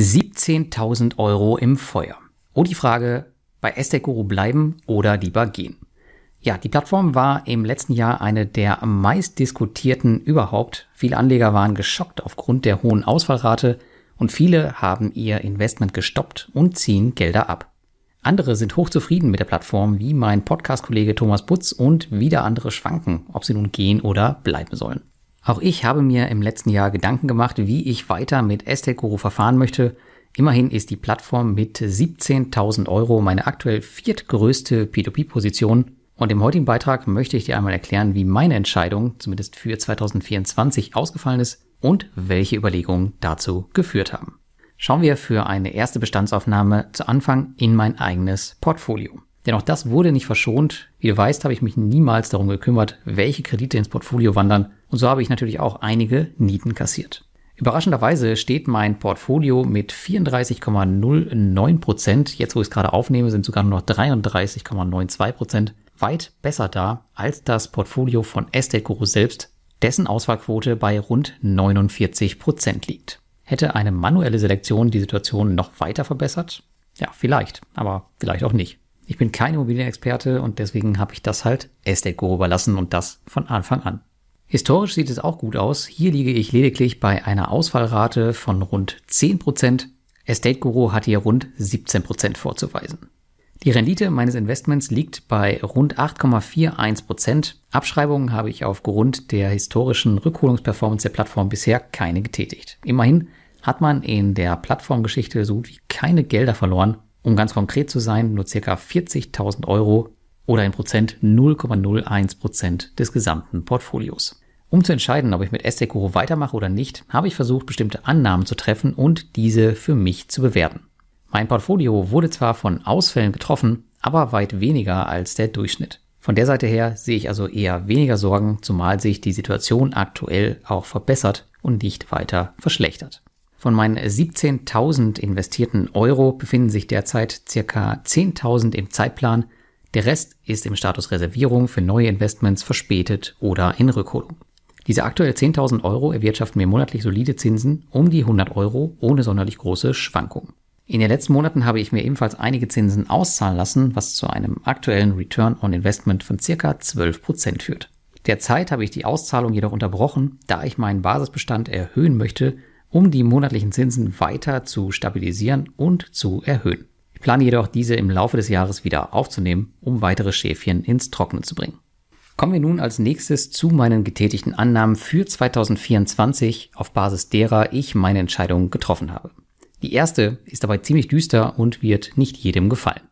17.000 Euro im Feuer. Und die Frage, bei Estate Guru bleiben oder lieber gehen. Ja, die Plattform war im letzten Jahr eine der am meist diskutierten überhaupt. Viele Anleger waren geschockt aufgrund der hohen Ausfallrate und viele haben ihr Investment gestoppt und ziehen Gelder ab. Andere sind hochzufrieden mit der Plattform, wie mein Podcast-Kollege Thomas Butz und wieder andere schwanken, ob sie nun gehen oder bleiben sollen. Auch ich habe mir im letzten Jahr Gedanken gemacht, wie ich weiter mit Estate Guru verfahren möchte. Immerhin ist die Plattform mit 17.000 Euro meine aktuell viertgrößte P2P-Position und im heutigen Beitrag möchte ich dir einmal erklären, wie meine Entscheidung, zumindest für 2024, ausgefallen ist und welche Überlegungen dazu geführt haben. Schauen wir für eine erste Bestandsaufnahme zu Anfang in mein eigenes Portfolio. Denn auch das wurde nicht verschont. Wie du weißt, habe ich mich niemals darum gekümmert, welche Kredite ins Portfolio wandern. Und so habe ich natürlich auch einige Nieten kassiert. Überraschenderweise steht mein Portfolio mit 34,09 Prozent, jetzt wo ich es gerade aufnehme, sind sogar nur noch 33,92 Prozent, weit besser da als das Portfolio von Estate Guru selbst, dessen Auswahlquote bei rund 49 Prozent liegt. Hätte eine manuelle Selektion die Situation noch weiter verbessert? Ja, vielleicht, aber vielleicht auch nicht. Ich bin kein Immobilienexperte und deswegen habe ich das halt Estate Guru überlassen und das von Anfang an. Historisch sieht es auch gut aus. Hier liege ich lediglich bei einer Ausfallrate von rund 10%. Estate Guru hat hier rund 17% vorzuweisen. Die Rendite meines Investments liegt bei rund 8,41% Abschreibungen habe ich aufgrund der historischen Rückholungsperformance der Plattform bisher keine getätigt. Immerhin hat man in der Plattformgeschichte so gut wie keine Gelder verloren. Um ganz konkret zu sein, nur ca. 40.000 Euro oder in Prozent 0,01 Prozent des gesamten Portfolios. Um zu entscheiden, ob ich mit Estekuro weitermache oder nicht, habe ich versucht, bestimmte Annahmen zu treffen und diese für mich zu bewerten. Mein Portfolio wurde zwar von Ausfällen getroffen, aber weit weniger als der Durchschnitt. Von der Seite her sehe ich also eher weniger Sorgen, zumal sich die Situation aktuell auch verbessert und nicht weiter verschlechtert. Von meinen 17.000 investierten Euro befinden sich derzeit circa 10.000 im Zeitplan. Der Rest ist im Status Reservierung für neue Investments verspätet oder in Rückholung. Diese aktuell 10.000 Euro erwirtschaften mir monatlich solide Zinsen um die 100 Euro ohne sonderlich große Schwankungen. In den letzten Monaten habe ich mir ebenfalls einige Zinsen auszahlen lassen, was zu einem aktuellen Return on Investment von circa 12% führt. Derzeit habe ich die Auszahlung jedoch unterbrochen, da ich meinen Basisbestand erhöhen möchte, um die monatlichen Zinsen weiter zu stabilisieren und zu erhöhen. Ich plane jedoch diese im Laufe des Jahres wieder aufzunehmen, um weitere Schäfchen ins Trockene zu bringen. Kommen wir nun als nächstes zu meinen getätigten Annahmen für 2024, auf Basis derer ich meine Entscheidung getroffen habe. Die erste ist dabei ziemlich düster und wird nicht jedem gefallen.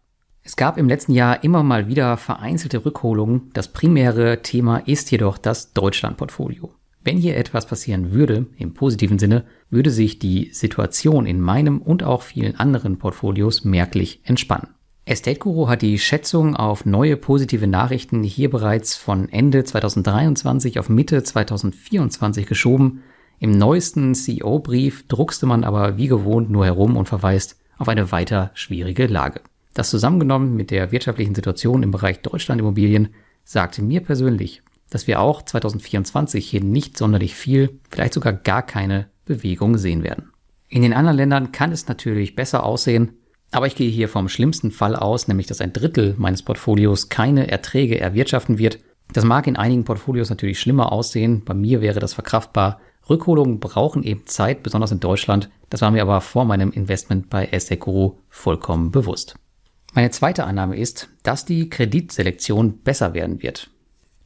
Es gab im letzten Jahr immer mal wieder vereinzelte Rückholungen. Das primäre Thema ist jedoch das Deutschland-Portfolio. Wenn hier etwas passieren würde, im positiven Sinne, würde sich die Situation in meinem und auch vielen anderen Portfolios merklich entspannen. Estate Guru hat die Schätzung auf neue positive Nachrichten hier bereits von Ende 2023 auf Mitte 2024 geschoben, im neuesten CEO-Brief druckste man aber wie gewohnt nur herum und verweist auf eine weiter schwierige Lage. Das zusammengenommen mit der wirtschaftlichen Situation im Bereich Deutschland-Immobilien sagte mir persönlich, dass wir auch 2024 hier nicht sonderlich viel, vielleicht sogar gar keine Bewegung sehen werden. In den anderen Ländern kann es natürlich besser aussehen, aber ich gehe hier vom schlimmsten Fall aus, nämlich dass ein Drittel meines Portfolios keine Erträge erwirtschaften wird. Das mag in einigen Portfolios natürlich schlimmer aussehen, bei mir wäre das verkraftbar, Rückholungen brauchen eben Zeit, besonders in Deutschland. Das war mir aber vor meinem Investment bei Guru vollkommen bewusst. Meine zweite Annahme ist, dass die Kreditselektion besser werden wird.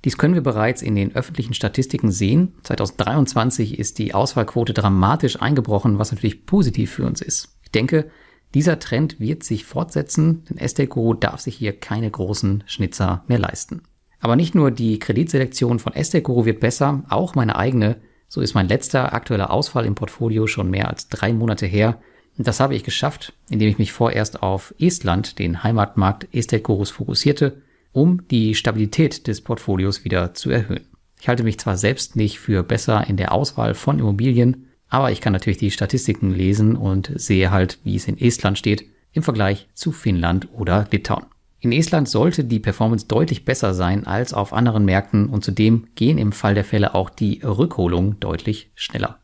Dies können wir bereits in den öffentlichen Statistiken sehen. 2023 ist die Auswahlquote dramatisch eingebrochen, was natürlich positiv für uns ist. Ich denke, dieser Trend wird sich fortsetzen, denn Guru darf sich hier keine großen Schnitzer mehr leisten. Aber nicht nur die Kreditselektion von Guru wird besser, auch meine eigene so ist mein letzter aktueller Ausfall im Portfolio schon mehr als drei Monate her. Und das habe ich geschafft, indem ich mich vorerst auf Estland, den Heimatmarkt Estate Gurus, fokussierte, um die Stabilität des Portfolios wieder zu erhöhen. Ich halte mich zwar selbst nicht für besser in der Auswahl von Immobilien, aber ich kann natürlich die Statistiken lesen und sehe halt, wie es in Estland steht im Vergleich zu Finnland oder Litauen. In Estland sollte die Performance deutlich besser sein als auf anderen Märkten und zudem gehen im Fall der Fälle auch die Rückholungen deutlich schneller.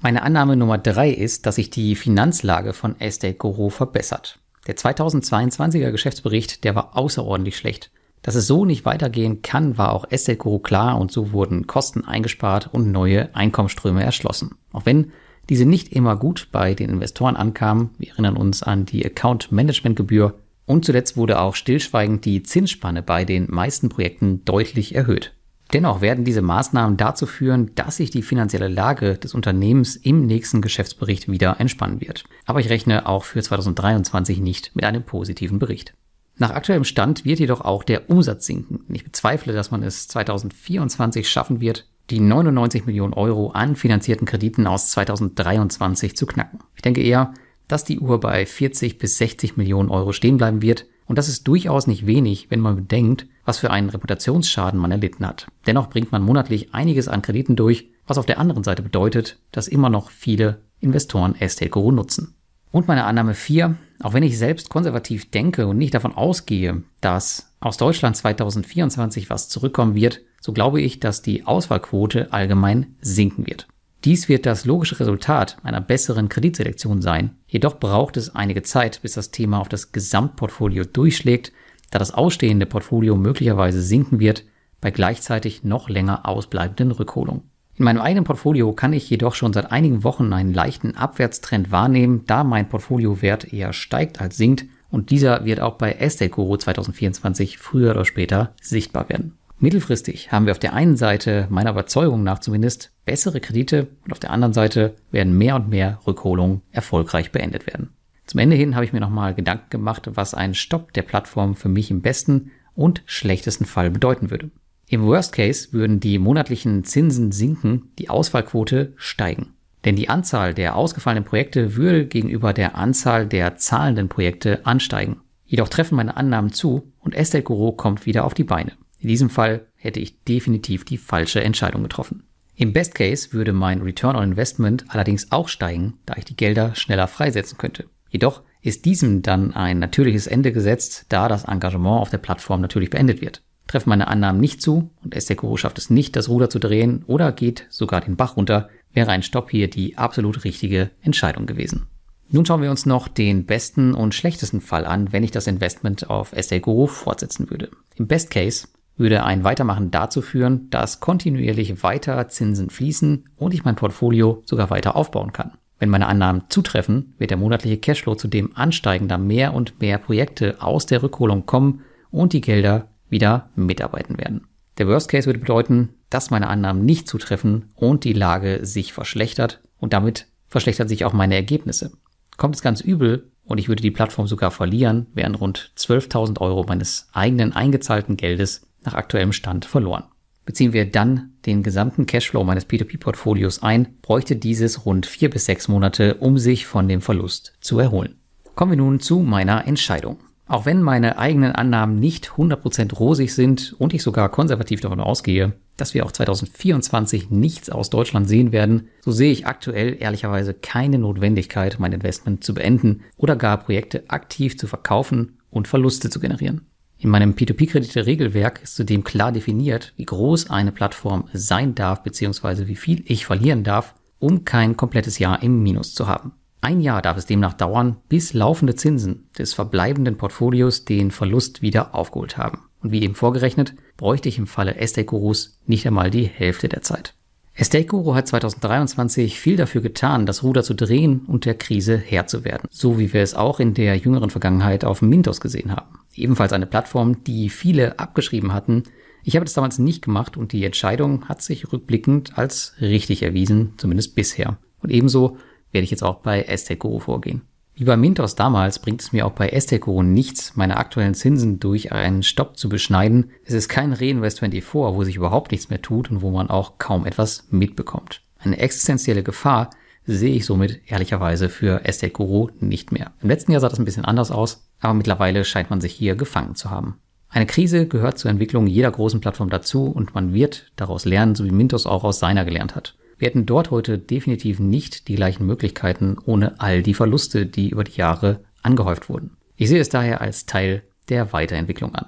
Meine Annahme Nummer drei ist, dass sich die Finanzlage von Estate Guru verbessert. Der 2022er Geschäftsbericht, der war außerordentlich schlecht. Dass es so nicht weitergehen kann, war auch Estate Guru klar und so wurden Kosten eingespart und neue Einkommensströme erschlossen. Auch wenn diese nicht immer gut bei den Investoren ankamen, wir erinnern uns an die Account Management Gebühr und zuletzt wurde auch stillschweigend die Zinsspanne bei den meisten Projekten deutlich erhöht. Dennoch werden diese Maßnahmen dazu führen, dass sich die finanzielle Lage des Unternehmens im nächsten Geschäftsbericht wieder entspannen wird. Aber ich rechne auch für 2023 nicht mit einem positiven Bericht. Nach aktuellem Stand wird jedoch auch der Umsatz sinken. Ich bezweifle, dass man es 2024 schaffen wird, die 99 Millionen Euro an finanzierten Krediten aus 2023 zu knacken. Ich denke eher, dass die Uhr bei 40 bis 60 Millionen Euro stehen bleiben wird. Und das ist durchaus nicht wenig, wenn man bedenkt, was für einen Reputationsschaden man erlitten hat. Dennoch bringt man monatlich einiges an Krediten durch, was auf der anderen Seite bedeutet, dass immer noch viele Investoren Estate Guru nutzen. Und meine Annahme 4, auch wenn ich selbst konservativ denke und nicht davon ausgehe, dass aus Deutschland 2024 was zurückkommen wird, so glaube ich, dass die Auswahlquote allgemein sinken wird. Dies wird das logische Resultat einer besseren Kreditselektion sein. Jedoch braucht es einige Zeit, bis das Thema auf das Gesamtportfolio durchschlägt, da das ausstehende Portfolio möglicherweise sinken wird bei gleichzeitig noch länger ausbleibenden Rückholungen. In meinem eigenen Portfolio kann ich jedoch schon seit einigen Wochen einen leichten Abwärtstrend wahrnehmen, da mein Portfoliowert eher steigt als sinkt und dieser wird auch bei Estate Guru 2024 früher oder später sichtbar werden. Mittelfristig haben wir auf der einen Seite meiner Überzeugung nach zumindest bessere Kredite und auf der anderen Seite werden mehr und mehr Rückholungen erfolgreich beendet werden. Zum Ende hin habe ich mir nochmal Gedanken gemacht, was ein Stopp der Plattform für mich im besten und schlechtesten Fall bedeuten würde. Im Worst Case würden die monatlichen Zinsen sinken, die Auswahlquote steigen. Denn die Anzahl der ausgefallenen Projekte würde gegenüber der Anzahl der zahlenden Projekte ansteigen. Jedoch treffen meine Annahmen zu und Estate Guru kommt wieder auf die Beine. In diesem Fall hätte ich definitiv die falsche Entscheidung getroffen. Im Best Case würde mein Return on Investment allerdings auch steigen, da ich die Gelder schneller freisetzen könnte. Jedoch ist diesem dann ein natürliches Ende gesetzt, da das Engagement auf der Plattform natürlich beendet wird. Treffen meine Annahmen nicht zu und Estekuro schafft es nicht, das Ruder zu drehen oder geht sogar den Bach runter, wäre ein Stopp hier die absolut richtige Entscheidung gewesen. Nun schauen wir uns noch den besten und schlechtesten Fall an, wenn ich das Investment auf Estekuro fortsetzen würde. Im Best Case würde ein Weitermachen dazu führen, dass kontinuierlich weiter Zinsen fließen und ich mein Portfolio sogar weiter aufbauen kann. Wenn meine Annahmen zutreffen, wird der monatliche Cashflow zudem ansteigen, da mehr und mehr Projekte aus der Rückholung kommen und die Gelder wieder mitarbeiten werden. Der Worst Case würde bedeuten, dass meine Annahmen nicht zutreffen und die Lage sich verschlechtert und damit verschlechtern sich auch meine Ergebnisse. Kommt es ganz übel und ich würde die Plattform sogar verlieren, wären rund 12.000 Euro meines eigenen eingezahlten Geldes nach aktuellem Stand verloren. Beziehen wir dann den gesamten Cashflow meines P2P-Portfolios ein, bräuchte dieses rund vier bis sechs Monate, um sich von dem Verlust zu erholen. Kommen wir nun zu meiner Entscheidung. Auch wenn meine eigenen Annahmen nicht 100% rosig sind und ich sogar konservativ davon ausgehe, dass wir auch 2024 nichts aus Deutschland sehen werden, so sehe ich aktuell ehrlicherweise keine Notwendigkeit, mein Investment zu beenden oder gar Projekte aktiv zu verkaufen und Verluste zu generieren. In meinem P2P-Kredite-Regelwerk ist zudem klar definiert, wie groß eine Plattform sein darf bzw. wie viel ich verlieren darf, um kein komplettes Jahr im Minus zu haben. Ein Jahr darf es demnach dauern, bis laufende Zinsen des verbleibenden Portfolios den Verlust wieder aufgeholt haben. Und wie eben vorgerechnet, bräuchte ich im Falle Estate Gurus nicht einmal die Hälfte der Zeit. Estate Guru hat 2023 viel dafür getan, das Ruder zu drehen und der Krise Herr zu werden. So wie wir es auch in der jüngeren Vergangenheit auf Mintos gesehen haben ebenfalls eine Plattform, die viele abgeschrieben hatten. Ich habe das damals nicht gemacht und die Entscheidung hat sich rückblickend als richtig erwiesen, zumindest bisher. Und ebenso werde ich jetzt auch bei Estekuro vorgehen. Wie bei Mintos damals bringt es mir auch bei Estekuro nichts, meine aktuellen Zinsen durch einen Stopp zu beschneiden. Es ist kein Reinvest24, wo sich überhaupt nichts mehr tut und wo man auch kaum etwas mitbekommt. Eine existenzielle Gefahr sehe ich somit ehrlicherweise für Estekuro nicht mehr. Im letzten Jahr sah das ein bisschen anders aus aber mittlerweile scheint man sich hier gefangen zu haben. Eine Krise gehört zur Entwicklung jeder großen Plattform dazu und man wird daraus lernen, so wie Mintos auch aus seiner gelernt hat. Wir hätten dort heute definitiv nicht die gleichen Möglichkeiten ohne all die Verluste, die über die Jahre angehäuft wurden. Ich sehe es daher als Teil der Weiterentwicklung an.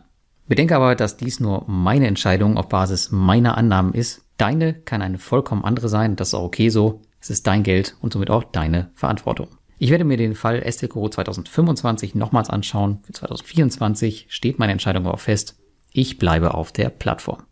Bedenke aber, dass dies nur meine Entscheidung auf Basis meiner Annahmen ist. Deine kann eine vollkommen andere sein, das ist auch okay so. Es ist dein Geld und somit auch deine Verantwortung. Ich werde mir den Fall Estelco 2025 nochmals anschauen. Für 2024 steht meine Entscheidung aber fest. Ich bleibe auf der Plattform.